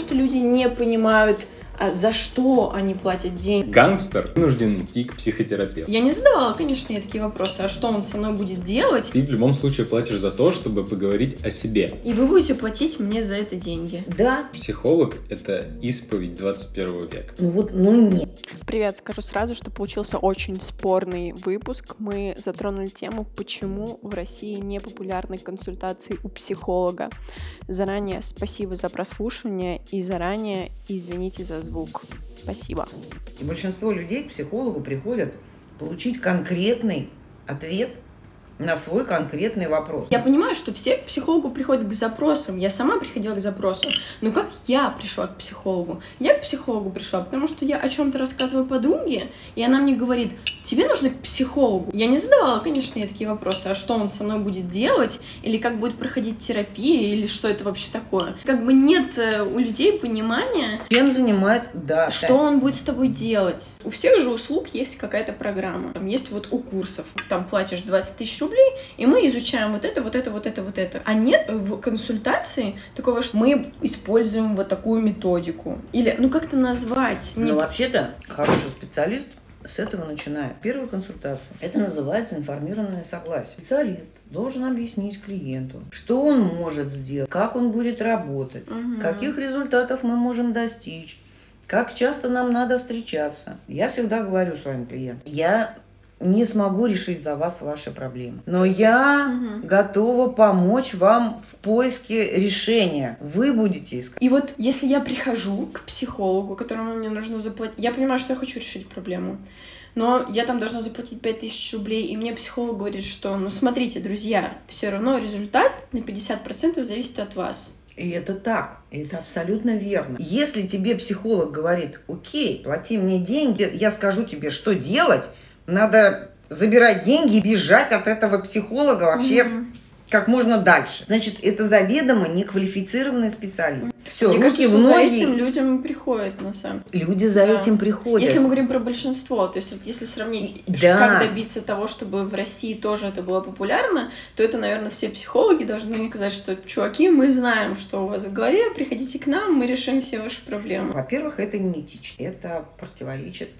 что люди не понимают за что они платят деньги? Гангстер вынужден идти к психотерапевту. Я не задавала, конечно, ей такие вопросы. А что он со мной будет делать? Ты в любом случае платишь за то, чтобы поговорить о себе. И вы будете платить мне за это деньги. Да. Психолог — это исповедь 21 века. Ну вот, ну нет. Привет, скажу сразу, что получился очень спорный выпуск. Мы затронули тему, почему в России не популярны консультации у психолога. Заранее спасибо за прослушивание и заранее извините за звук. Спасибо. И большинство людей к психологу приходят получить конкретный ответ на свой конкретный вопрос. Я понимаю, что все к психологу приходят к запросам. Я сама приходила к запросам. Но как я пришла к психологу? Я к психологу пришла, потому что я о чем-то рассказываю подруге, и она мне говорит, тебе нужно к психологу. Я не задавала, конечно, ей такие вопросы, а что он со мной будет делать, или как будет проходить терапия, или что это вообще такое. Как бы нет э, у людей понимания, чем занимает, да, что он будет с тобой делать. У всех же услуг есть какая-то программа. Там есть вот у курсов, там платишь 20 тысяч рублей, рублей, и мы изучаем вот это, вот это, вот это, вот это. А нет в консультации такого, что мы используем вот такую методику. Или, ну как это назвать? Ну, вообще-то, хороший специалист с этого начинает. Первая консультация. Это называется информированное согласие. Специалист должен объяснить клиенту, что он может сделать, как он будет работать, угу. каких результатов мы можем достичь, как часто нам надо встречаться. Я всегда говорю своим клиентам, я не смогу решить за вас ваши проблемы. Но я угу. готова помочь вам в поиске решения. Вы будете искать. И вот если я прихожу к психологу, которому мне нужно заплатить, я понимаю, что я хочу решить проблему. Но я там должна заплатить 5000 рублей, и мне психолог говорит, что, ну смотрите, друзья, все равно результат на 50% зависит от вас. И это так, это абсолютно верно. Если тебе психолог говорит, окей, плати мне деньги, я скажу тебе, что делать, надо забирать деньги и бежать от этого психолога вообще угу. как можно дальше. Значит, это заведомо неквалифицированный специалист. Все, Мне руки кажется, в ноги. за этим людям приходят, на самом деле. Люди за да. этим приходят. Если мы говорим про большинство, то есть если сравнить, да. как добиться того, чтобы в России тоже это было популярно, то это, наверное, все психологи должны сказать, что, чуваки, мы знаем, что у вас в голове, приходите к нам, мы решим все ваши проблемы. Во-первых, это не этично, это противоречит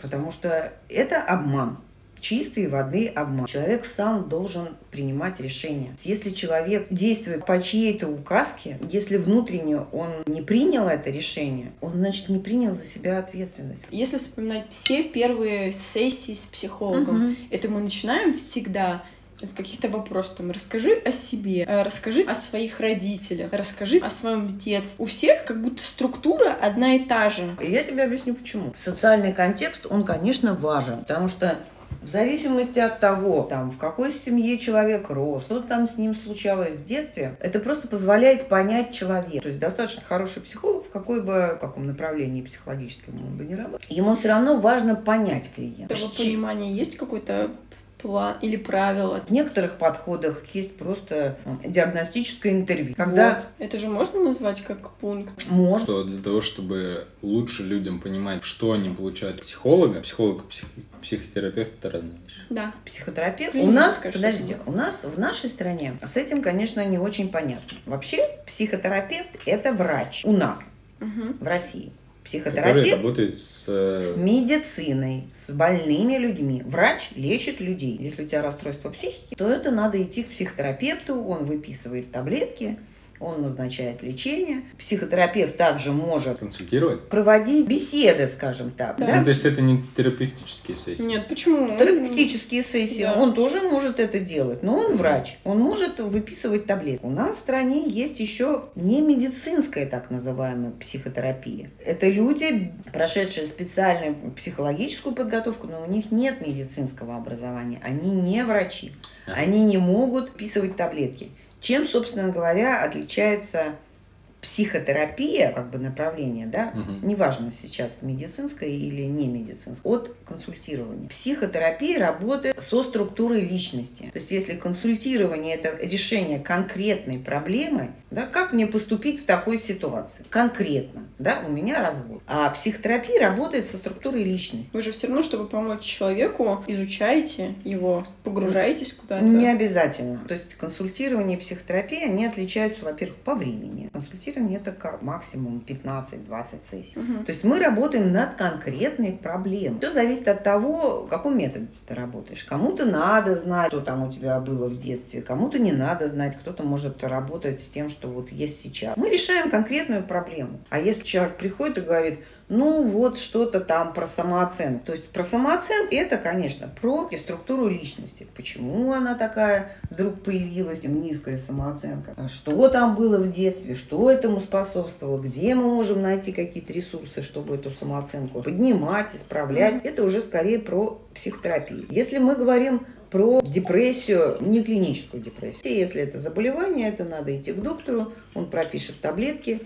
Потому что это обман чистой воды обман. Человек сам должен принимать решения. Если человек действует по чьей-то указке, если внутренне он не принял это решение, он, значит, не принял за себя ответственность. Если вспоминать все первые сессии с психологом, угу. это мы начинаем всегда из каких-то вопросов. Там, расскажи о себе, э, расскажи о своих родителях, расскажи о своем детстве. У всех как будто структура одна и та же. И я тебе объясню почему. Социальный контекст, он, конечно, важен, потому что в зависимости от того, там, в какой семье человек рос, что там с ним случалось в детстве, это просто позволяет понять человека. То есть достаточно хороший психолог, в какой бы, в каком направлении психологическом он бы не работал, ему все равно важно понять клиента. Того понимания есть какой-то план или правила. В некоторых подходах есть просто диагностическое интервью. Когда... Вот. Это же можно назвать как пункт? Можно. Что для того, чтобы лучше людям понимать, что они получают психолога, психолог псих... психотерапевт это разные вещи. Да. Психотерапевт. У нас, подождите, у нас в нашей стране с этим, конечно, не очень понятно. Вообще психотерапевт это врач у нас угу. в России психотерапевт работает с... Э, с медициной, с больными людьми. Врач лечит людей. Если у тебя расстройство психики, то это надо идти к психотерапевту, он выписывает таблетки, он назначает лечение. Психотерапевт также может консультировать, проводить беседы, скажем так. Да. Да? Ну, то есть это не терапевтические сессии? Нет, почему? Терапевтические сессии. Да. Он тоже может это делать, но он врач. Он может выписывать таблетки. У нас в стране есть еще не медицинская так называемая психотерапия. Это люди, прошедшие специальную психологическую подготовку, но у них нет медицинского образования. Они не врачи. Они не могут вписывать таблетки. Чем, собственно говоря, отличается психотерапия, как бы направление, да, угу. неважно сейчас медицинское или не медицинское, от консультирования. Психотерапия работает со структурой личности. То есть если консультирование это решение конкретной проблемы, да, как мне поступить в такой ситуации? Конкретно, да, у меня развод. А психотерапия работает со структурой личности. Вы же все равно, чтобы помочь человеку, изучаете его, погружаетесь куда-то. Не обязательно. То есть консультирование и психотерапия, они отличаются, во-первых, по времени. Консультирование консультирование это как максимум 15-20 сессий. Мгм. То есть мы работаем над конкретной проблемой. Все зависит от того, в каком методе ты работаешь. Кому-то надо знать, что там у тебя было в детстве, кому-то не надо знать, кто-то может работать с тем, что вот есть сейчас. Мы решаем конкретную проблему. А если человек приходит и говорит, ну вот что-то там про самооценку. То есть про самооценку это, конечно, про структуру личности. Почему она такая вдруг появилась, низкая самооценка? А Что там было в детстве? Что этому способствовало? Где мы можем найти какие-то ресурсы, чтобы эту самооценку поднимать, исправлять? Это уже скорее про психотерапию. Если мы говорим про депрессию, не клиническую депрессию. Если это заболевание, это надо идти к доктору, он пропишет таблетки,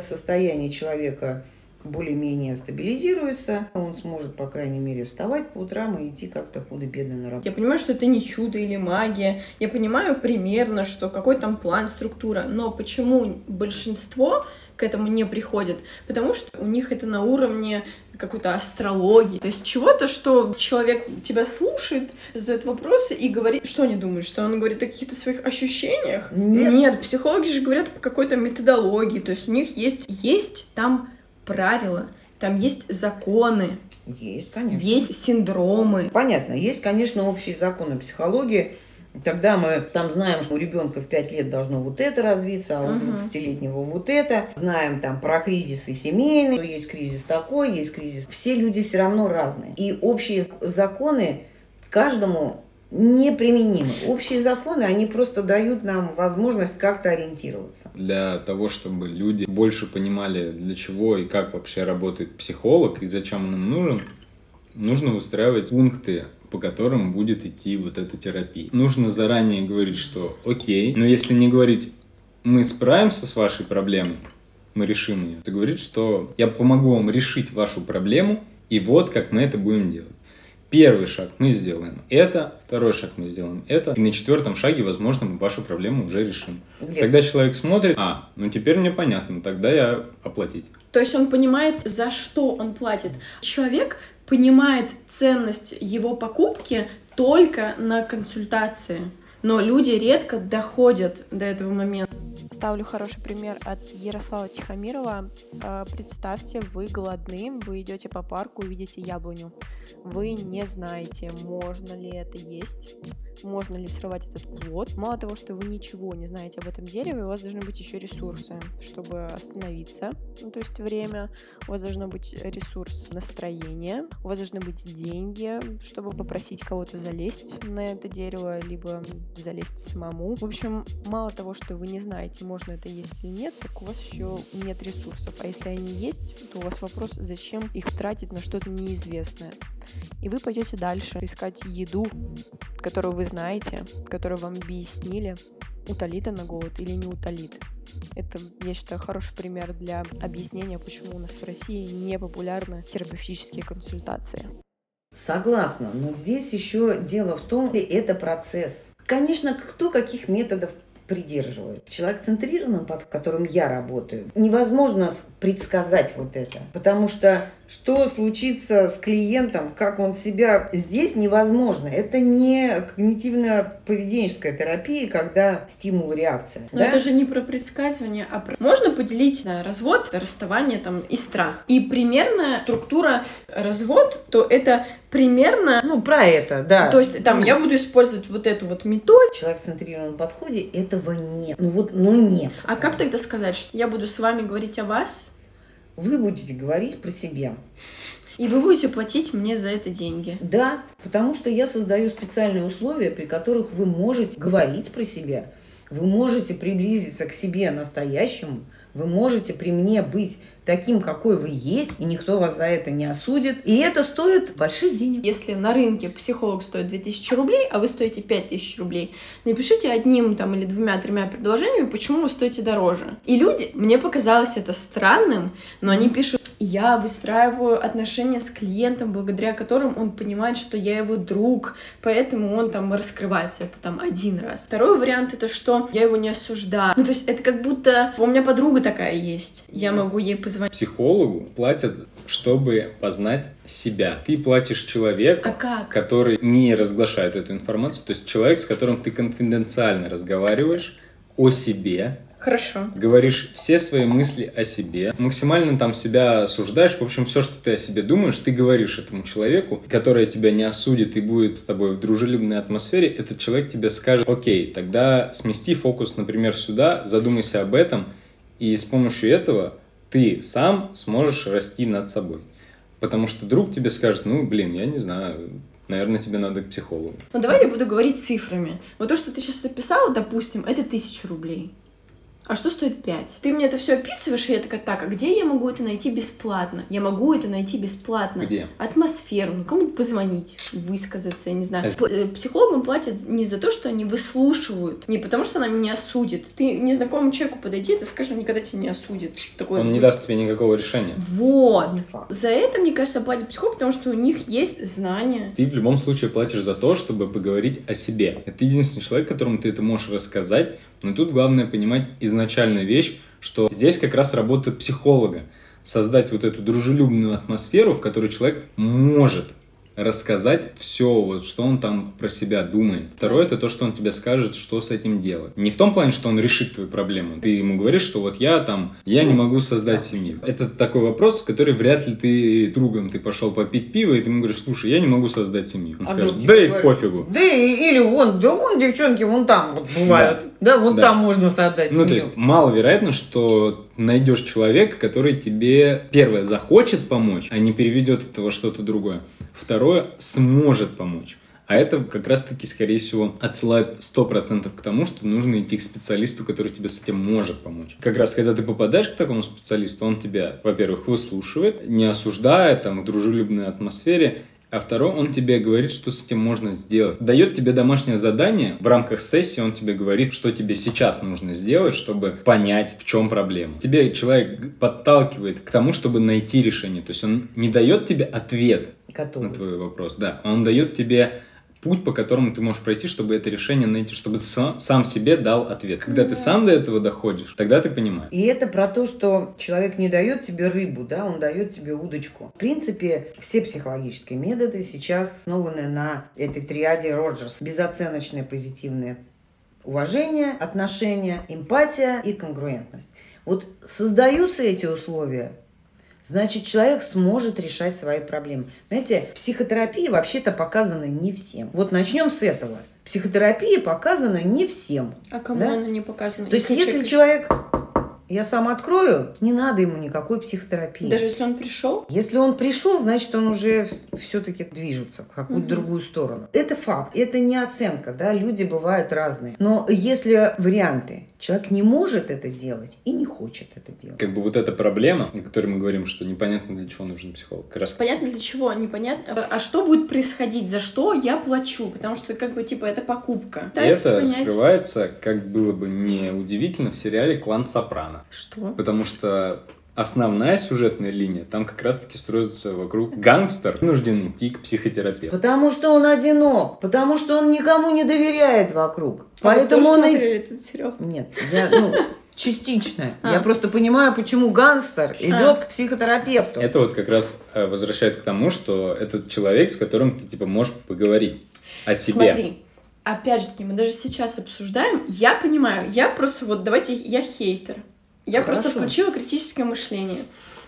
состояние человека более-менее стабилизируется, он сможет, по крайней мере, вставать по утрам и идти как-то худо-бедно на работу. Я понимаю, что это не чудо или магия. Я понимаю примерно, что какой там план, структура. Но почему большинство к этому не приходит? Потому что у них это на уровне какой-то астрологии. То есть чего-то, что человек тебя слушает, задает вопросы и говорит... Что они думают? Что он говорит о каких-то своих ощущениях? Нет. Нет, психологи же говорят по какой-то методологии. То есть у них есть, есть там правила, там есть законы, Есть, конечно. есть синдромы. Понятно, есть, конечно, общие законы психологии, когда мы там знаем, что у ребенка в 5 лет должно вот это развиться, а у Мгм. 20-летнего вот это. Знаем там про кризисы семейные, что есть кризис такой, есть кризис. Все люди все равно разные. И общие законы каждому неприменимы. Общие законы, они просто дают нам возможность как-то ориентироваться. Для того, чтобы люди больше понимали, для чего и как вообще работает психолог и зачем он им нужен, нужно выстраивать пункты, по которым будет идти вот эта терапия. Нужно заранее говорить, что окей, но если не говорить, мы справимся с вашей проблемой, мы решим ее, то говорит, что я помогу вам решить вашу проблему, и вот как мы это будем делать. Первый шаг мы сделаем это, второй шаг мы сделаем это, и на четвертом шаге, возможно, мы вашу проблему уже решим. Глеб, Тогда человек смотрит, а, ну теперь мне понятно, тогда я оплатить. То есть он понимает, за что он платит. Человек понимает ценность его покупки только на консультации. Но люди редко доходят до этого момента. Ставлю хороший пример от Ярослава Тихомирова. Э, Представьте, вы голодны, вы идете по парку, видите яблоню. Вы не знаете, можно ли это есть, можно ли срывать этот плод. Мало того, что вы ничего не знаете об этом дереве, у вас должны быть еще ресурсы, чтобы остановиться, ну, то есть время. У вас должно быть ресурс настроения, у вас должны быть деньги, чтобы попросить кого-то залезть на это дерево, либо залезть самому. В общем, мало того, что вы не знаете, можно это есть или нет, так у вас еще нет ресурсов. А если они есть, то у вас вопрос, зачем их тратить на что-то неизвестное. И вы пойдете дальше искать еду, которую вы знаете, которую вам объяснили, утолит она голод или не утолит. Это, я считаю, хороший пример для объяснения, почему у нас в России не популярны терапевтические консультации. Согласна, но здесь еще дело в том, что это процесс. Конечно, кто каких методов придерживает. Человек центрированным, под которым я работаю, невозможно предсказать вот это. Потому что что случится с клиентом, как он себя... Здесь невозможно. Это не когнитивно-поведенческая терапия, когда стимул реакция. Но да? это же не про предсказывание, а про... Можно поделить на развод, расставание там и страх. И примерно структура развод, то это примерно... Ну, про это, да. То есть там Ну, я буду использовать вот эту вот методику. В человек-центрированном подходе этого нет. Ну вот, ну нет. А как тогда сказать, что я буду с вами говорить о вас, Вы будете говорить про себя. и вы будете платить мне за это деньги? Да, потому что я создаю специальные условия, при которых вы можете говорить про себя, вы можете приблизиться к себе настоящему, вы можете при мне быть таким, какой вы есть, и никто вас за это не осудит. И это стоит больших денег. Если на рынке психолог стоит 2000 рублей, а вы стоите 5000 рублей, напишите одним там или двумя-тремя предложениями, почему вы стоите дороже. И люди, мне показалось это странным, но они пишут, я выстраиваю отношения с клиентом, благодаря которым он понимает, что я его друг, поэтому он там раскрывается. Это там один раз. Второй вариант это что я его не осуждаю. Ну, то есть это как будто у меня подруга такая есть. Я могу ей позвонить. Психологу платят, чтобы познать себя. Ты платишь человеку, А как? который не разглашает эту информацию, то есть человек, с которым ты конфиденциально разговариваешь о себе, Хорошо. Говоришь все свои мысли о себе, максимально там себя осуждаешь. В общем, все, что ты о себе думаешь, ты говоришь этому человеку, который тебя не осудит и будет с тобой в дружелюбной атмосфере. Этот человек тебе скажет, окей, тогда смести фокус, например, сюда, задумайся об этом, и с помощью этого ты сам сможешь расти над собой. Потому что друг тебе скажет, ну, блин, я не знаю, наверное, тебе надо к психологу. Ну, давай я буду говорить цифрами. Вот то, что ты сейчас описала, допустим, это тысяча рублей а что стоит 5? Ты мне это все описываешь, и я такая, так, а где я могу это найти бесплатно? Я могу это найти бесплатно. Где? Атмосферу, ну, кому-то позвонить, высказаться, я не знаю. Э, психологам платят не за то, что они выслушивают, не потому, что она меня осудит. Ты незнакомому человеку подойди, ты скажешь, он никогда тебя не осудит. Такой, Он не даст тебе никакого решения. Вот. За это, мне кажется, платят психолог, потому что у них есть знания. Ты в любом случае платишь за то, чтобы поговорить о себе. Это единственный человек, которому ты это можешь рассказать, но тут главное понимать изначальную вещь, что здесь как раз работа психолога. Создать вот эту дружелюбную атмосферу, в которой человек может рассказать все, вот, что он там про себя думает. Второе, это то, что он тебе скажет, что с этим делать. Не в том плане, что он решит твою проблему. Ты ему говоришь, что вот я там, я не могу создать семью. Это такой вопрос, который вряд ли ты другом, ты пошел попить пиво, и ты ему говоришь, слушай, я не могу создать семью. Он а скажет, да и говорит, пофигу. Да и, или вон, да вон девчонки, вон там вот бывают. Да, да вот да. там можно создать семью. Ну, то есть, маловероятно, что найдешь человека, который тебе, первое, захочет помочь, а не переведет этого что-то другое. Второе, сможет помочь. А это как раз-таки, скорее всего, отсылает 100% к тому, что нужно идти к специалисту, который тебе с этим может помочь. Как раз, когда ты попадаешь к такому специалисту, он тебя, во-первых, выслушивает, не осуждает, там, в дружелюбной атмосфере, а второй, он тебе говорит, что с этим можно сделать. Дает тебе домашнее задание, в рамках сессии он тебе говорит, что тебе сейчас нужно сделать, чтобы понять, в чем проблема. Тебе человек подталкивает к тому, чтобы найти решение. То есть он не дает тебе ответ Готовый. на твой вопрос, да. Он дает тебе путь, по которому ты можешь пройти, чтобы это решение найти, чтобы ты сам, сам себе дал ответ. Когда ты сам до этого доходишь, тогда ты понимаешь. И это про то, что человек не дает тебе рыбу, да, он дает тебе удочку. В принципе, все психологические методы сейчас основаны на этой триаде Роджерс. Безоценочное позитивное уважение, отношение, эмпатия и конгруентность. Вот создаются эти условия, значит, человек сможет решать свои проблемы. Знаете, психотерапия вообще-то показана не всем. Вот начнем с этого. Психотерапия показана не всем. А кому да? она не показана? То есть, если человек я сам открою, не надо ему никакой психотерапии. Даже если он пришел? Если он пришел, значит, он уже все-таки движется в какую-то угу. другую сторону. Это факт, это не оценка, да, люди бывают разные. Но если варианты, человек не может это делать и не хочет это делать. Как бы вот эта проблема, о которой мы говорим, что непонятно для чего нужен психолог. Как раз... Понятно для чего, непонятно. А что будет происходить, за что я плачу? Потому что, как бы, типа, это покупка. Это понять... скрывается, как было бы не удивительно, в сериале «Клан Сопрано». Что? Потому что основная сюжетная линия там как раз-таки строится вокруг гангстер вынужден идти к психотерапевту. Потому что он одинок, потому что он никому не доверяет вокруг. А Поэтому вы он и... этот сериал? Нет, я, ну, частично. А. Я просто понимаю, почему гангстер идет а. к психотерапевту. Это вот как раз э, возвращает к тому, что этот человек, с которым ты типа можешь поговорить о себе. Смотри, опять же таки, мы даже сейчас обсуждаем, я понимаю, я просто вот, давайте, я хейтер. Я Хорошо. просто включила критическое мышление.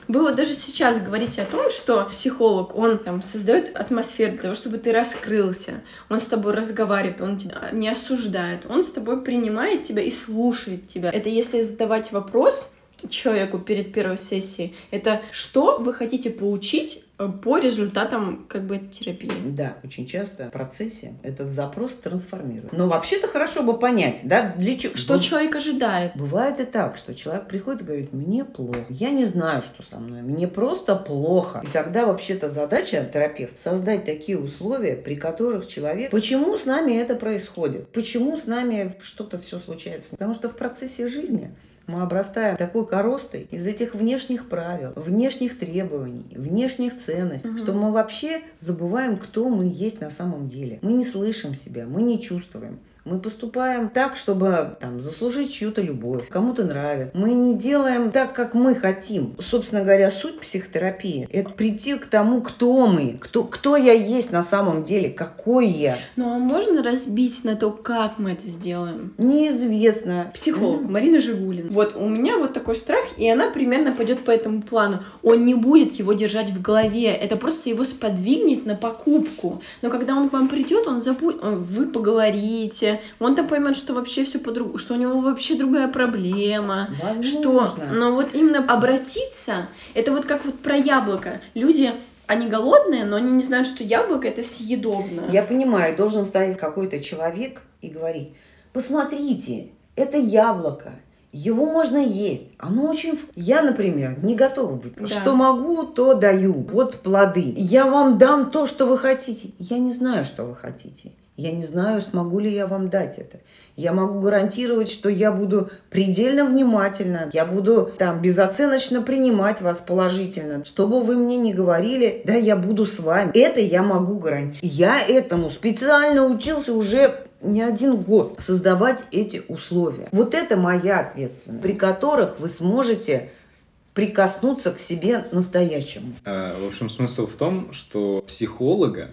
Вы вот даже сейчас говорите о том, что психолог, он там создает атмосферу для того, чтобы ты раскрылся, он с тобой разговаривает, он тебя не осуждает, он с тобой принимает тебя и слушает тебя. Это если задавать вопрос человеку перед первой сессией, это что вы хотите поучить Э, по результатам как бы терапии. Да, очень часто в процессе этот запрос трансформирует. Но вообще-то хорошо бы понять, да, для чего. Что Б... человек ожидает. Бывает и так, что человек приходит и говорит, мне плохо, я не знаю, что со мной, мне просто плохо. И тогда вообще-то задача терапевта создать такие условия, при которых человек, почему с нами это происходит, почему с нами что-то все случается, потому что в процессе жизни мы обрастаем такой коростой из этих внешних правил, внешних требований, внешних ценностей, угу. что мы вообще забываем, кто мы есть на самом деле. Мы не слышим себя, мы не чувствуем. Мы поступаем так, чтобы там, заслужить чью-то любовь, кому-то нравится. Мы не делаем так, как мы хотим. Собственно говоря, суть психотерапии – это прийти к тому, кто мы, кто, кто я есть на самом деле, какой я. Ну а можно разбить на то, как мы это сделаем? Неизвестно. Психолог Марина Жигулин. Вот у меня вот такой страх, и она примерно пойдет по этому плану. Он не будет его держать в голове, это просто его сподвигнет на покупку. Но когда он к вам придет, он забудет, вы поговорите, он там поймет, что вообще все по-другому, что у него вообще другая проблема. Возможно. Что, но вот именно обратиться, это вот как вот про яблоко. Люди они голодные, но они не знают, что яблоко это съедобно. Я понимаю, должен стоять какой-то человек и говорить, посмотрите, это яблоко, его можно есть, оно очень вкусное. Я, например, не готова быть. Да. Что могу, то даю. Вот плоды. Я вам дам то, что вы хотите. Я не знаю, что вы хотите. Я не знаю, смогу ли я вам дать это. Я могу гарантировать, что я буду предельно внимательна, я буду там безоценочно принимать вас положительно. Что бы вы мне ни говорили, да, я буду с вами. Это я могу гарантировать. Я этому специально учился уже не один год создавать эти условия. Вот это моя ответственность, при которых вы сможете прикоснуться к себе настоящему. А, в общем, смысл в том, что психолога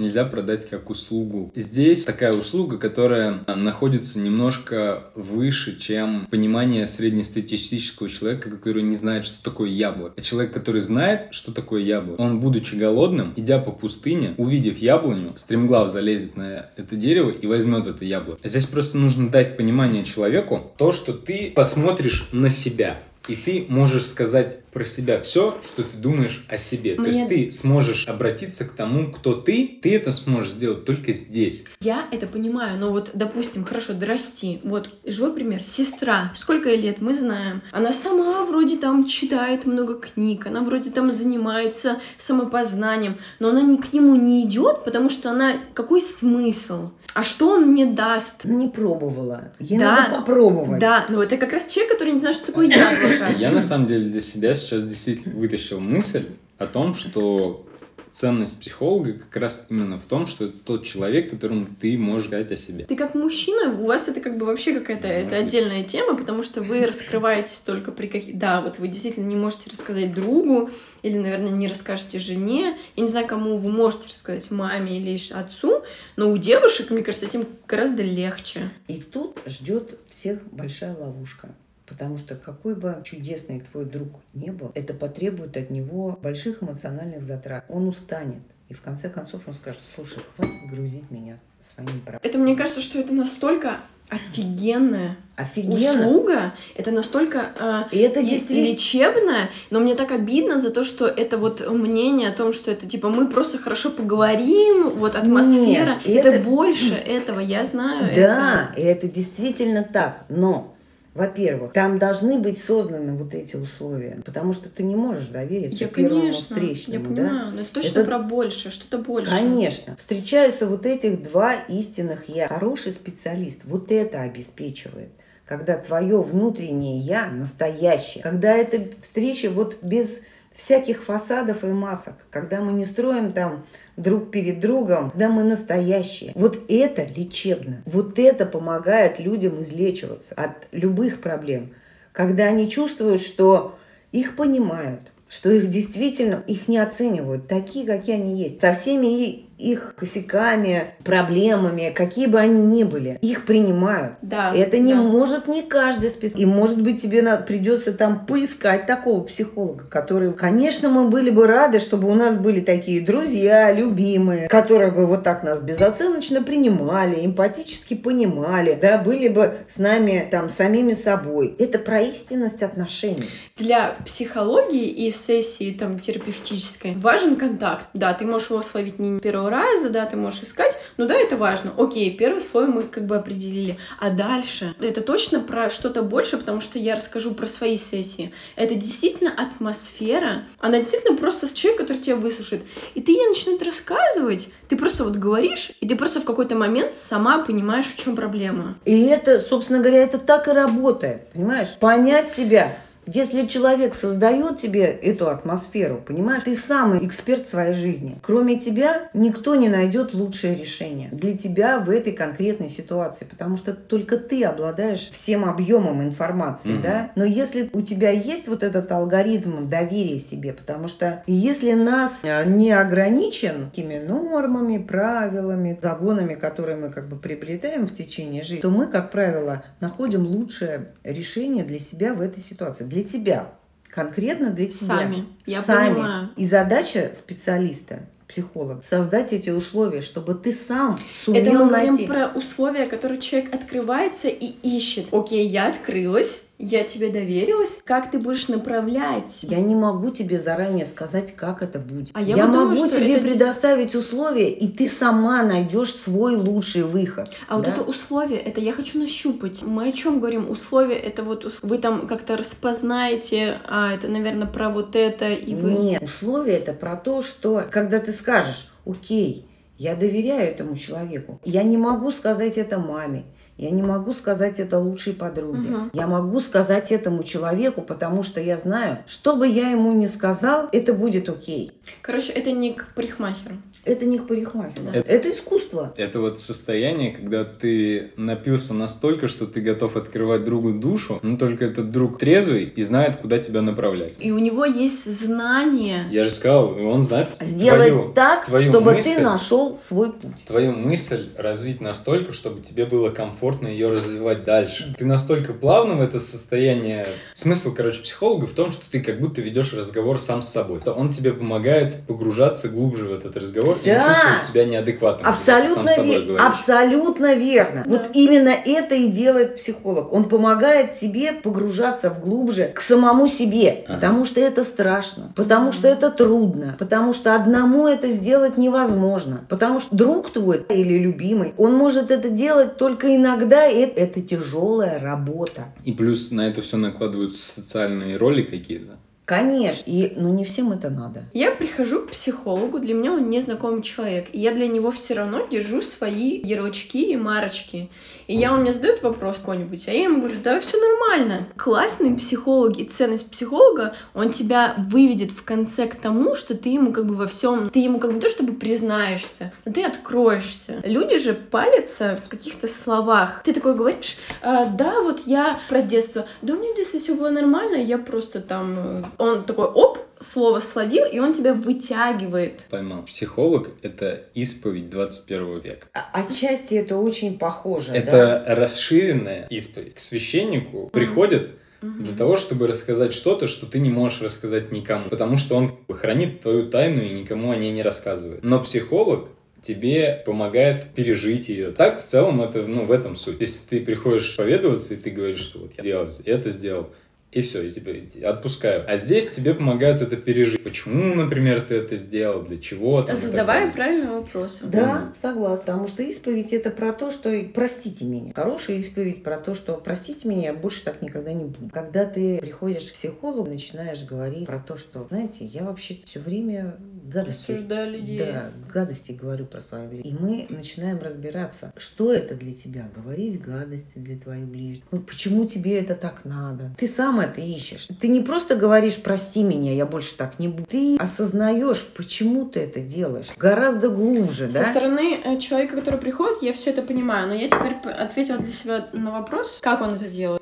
нельзя продать как услугу. Здесь такая услуга, которая находится немножко выше, чем понимание среднестатистического человека, который не знает, что такое яблоко. А человек, который знает, что такое яблоко, он, будучи голодным, идя по пустыне, увидев яблоню, стремглав залезет на это дерево и возьмет это яблоко. Здесь просто нужно дать понимание человеку то, что ты посмотришь на себя. И ты можешь сказать про себя все, что ты думаешь о себе. Мне... То есть ты сможешь обратиться к тому, кто ты. Ты это сможешь сделать только здесь. Я это понимаю, но вот, допустим, хорошо, дорасти. Вот живой пример. Сестра. Сколько ей лет, мы знаем. Она сама вроде там читает много книг, она вроде там занимается самопознанием, но она ни к нему не идет, потому что она... Какой смысл? А что он мне даст? Не пробовала. Ей Да. надо попробовать. Да, но это как раз человек, который не знает, что такое яблоко. Я на самом деле для себя сейчас действительно вытащил мысль о том, что ценность психолога как раз именно в том, что это тот человек, которому ты можешь дать о себе. Ты как мужчина, у вас это как бы вообще какая-то Может это отдельная тема, потому что вы раскрываетесь только при каких... Да, вот вы действительно не можете рассказать другу, или, наверное, не расскажете жене. Я не знаю, кому вы можете рассказать, маме или отцу, но у девушек, мне кажется, этим гораздо легче. И тут ждет всех большая ловушка. Потому что какой бы чудесный твой друг не был, это потребует от него больших эмоциональных затрат. Он устанет. И в конце концов он скажет, слушай, хватит грузить меня своими проблемами. Это, мне кажется, что это настолько офигенная Офигенно. услуга, это настолько а, И это действительно... лечебная, но мне так обидно за то, что это вот мнение о том, что это типа мы просто хорошо поговорим, вот атмосфера, Нет, это, это- больше этого, я знаю. Да, и это действительно так. Но, во-первых, там должны быть созданы вот эти условия. Потому что ты не можешь довериться Я, первому конечно, я встречному. да? понимаю, но это точно Это- про больше, что-то больше. Конечно. Встречаются вот этих два истинных я. Хороший специалист вот это обеспечивает. Когда твое внутреннее я настоящее. Когда эта встреча вот без всяких фасадов и масок. Когда мы не строим там друг перед другом, когда мы настоящие. Вот это лечебно. Вот это помогает людям излечиваться от любых проблем. Когда они чувствуют, что их понимают, что их действительно, их не оценивают, такие, какие они есть, со всеми и- их косяками, проблемами, какие бы они ни были, их принимают. Да. Это не да. может не каждый специалист. И может быть тебе придется там поискать такого психолога, который, конечно, мы были бы рады, чтобы у нас были такие друзья, любимые, которые бы вот так нас безоценочно принимали, эмпатически понимали, да, были бы с нами там самими собой. Это про истинность отношений. Для психологии и сессии там терапевтической важен контакт. Да, ты можешь его словить не с раза, да, ты можешь искать, ну да, это важно. Окей, первый слой мы как бы определили. А дальше? Это точно про что-то больше, потому что я расскажу про свои сессии. Это действительно атмосфера. Она действительно просто человек, который тебя выслушает. И ты ей начинает рассказывать, ты просто вот говоришь, и ты просто в какой-то момент сама понимаешь, в чем проблема. И это, собственно говоря, это так и работает, понимаешь? Понять себя. Если человек создает тебе эту атмосферу, понимаешь, ты самый эксперт своей жизни. Кроме тебя никто не найдет лучшее решение для тебя в этой конкретной ситуации, потому что только ты обладаешь всем объемом информации, Мгм. да. Но если у тебя есть вот этот алгоритм доверия себе, потому что если нас э, не ограничен такими нормами, правилами, загонами, которые мы как бы приобретаем в течение жизни, то мы, как правило, находим лучшее решение для себя в этой ситуации. Для тебя. Конкретно для тебя. Сами. Я Сами. понимаю. И задача специалиста, психолога, создать эти условия, чтобы ты сам сумел Это мы говорим найти. про условия, которые человек открывается и ищет. Окей, я открылась, я тебе доверилась. Как ты будешь направлять? Я не могу тебе заранее сказать, как это будет. А я вот думаю, могу что тебе это предоставить условия, и ты сама найдешь свой лучший выход. А вот да? это условие, это я хочу нащупать. Мы о чем говорим? Условия, это вот вы там как-то распознаете, а это, наверное, про вот это, и вы... Нет, условия это про то, что когда ты скажешь, окей, я доверяю этому человеку, я не могу сказать это маме, я не могу сказать это лучшей подруге. Мгм. Я могу сказать этому человеку, потому что я знаю, что бы я ему ни сказал, это будет окей. Короче, это не к парикмахеру. Это не к парикмахеру. Да. Это искусство. Это вот состояние, когда ты напился настолько, что ты готов открывать другу душу, но только этот друг трезвый и знает, куда тебя направлять. И у него есть знания. Я же сказал, он знает Сделать твою, так, твою чтобы мысль. ты нашел свой путь. твою мысль развить настолько, чтобы тебе было комфортно ее развивать дальше. Ты настолько плавно в это состояние... Смысл, короче, психолога в том, что ты как будто ведешь разговор сам с собой. То Он тебе помогает погружаться глубже в этот разговор и не Да. чувствовать себя неадекватным. Абсолютно, с собой ве- говоришь. абсолютно верно. Да. Вот именно это и делает психолог. Он помогает тебе погружаться вглубже к самому себе, Ага. потому что это страшно, потому что это трудно, потому что одному это сделать невозможно, потому что друг твой или любимый, он может это делать только иногда, и это, это тяжелая работа. И плюс на это все накладываются социальные роли какие-то. Конечно, и, но не всем это надо. Я прихожу к психологу, для меня он незнакомый человек, и я для него все равно держу свои ярлычки и марочки. И я, он мне задает вопрос какой-нибудь, а я ему говорю, да, все нормально. Классный психолог и ценность психолога, он тебя выведет в конце к тому, что ты ему как бы во всем, ты ему как бы не то чтобы признаешься, но ты откроешься. Люди же палятся в каких-то словах. Ты такой говоришь, «А, да, вот я про детство, да у меня в детстве все было нормально, я просто там... э, Он такой, оп, слово словил, и он тебя вытягивает. Поймал. Психолог — это исповедь 21 века. А- Отчасти это очень похоже. да? Это расширенная исповедь. К священнику приходят для того, чтобы рассказать что-то, что ты не можешь рассказать никому. Потому что он хранит твою тайну и никому о ней не рассказывает. Но психолог тебе помогает пережить ее. Так, в целом, это, ну, в этом суть. Если ты приходишь поведоваться, и ты говоришь, что вот я сделал это сделал, и все, я тебя отпускаю. А здесь тебе помогают это пережить. Почему, например, ты это сделал, для чего? там, и Задавая правильные вопросы. Да, согласна. Потому что исповедь это про то, что и простите меня. Хорошая исповедь про то, что простите меня, я больше так никогда не буду. Когда ты приходишь к психологу, начинаешь говорить про то, что, знаете, я вообще все время гадости. Осуждаю людей. Да, гадости говорю про своих ближних. И мы начинаем разбираться, что это для тебя. Говорить гадости для твоих ближних. Ну, почему тебе это так надо? Ты сам это ищешь. Ты не просто говоришь, прости меня, я больше так не буду. Ты осознаешь, почему ты это делаешь. Гораздо глубже, Со да? стороны э, человека, который приходит, я все это понимаю, но я теперь ответила для себя на вопрос, как он это делает.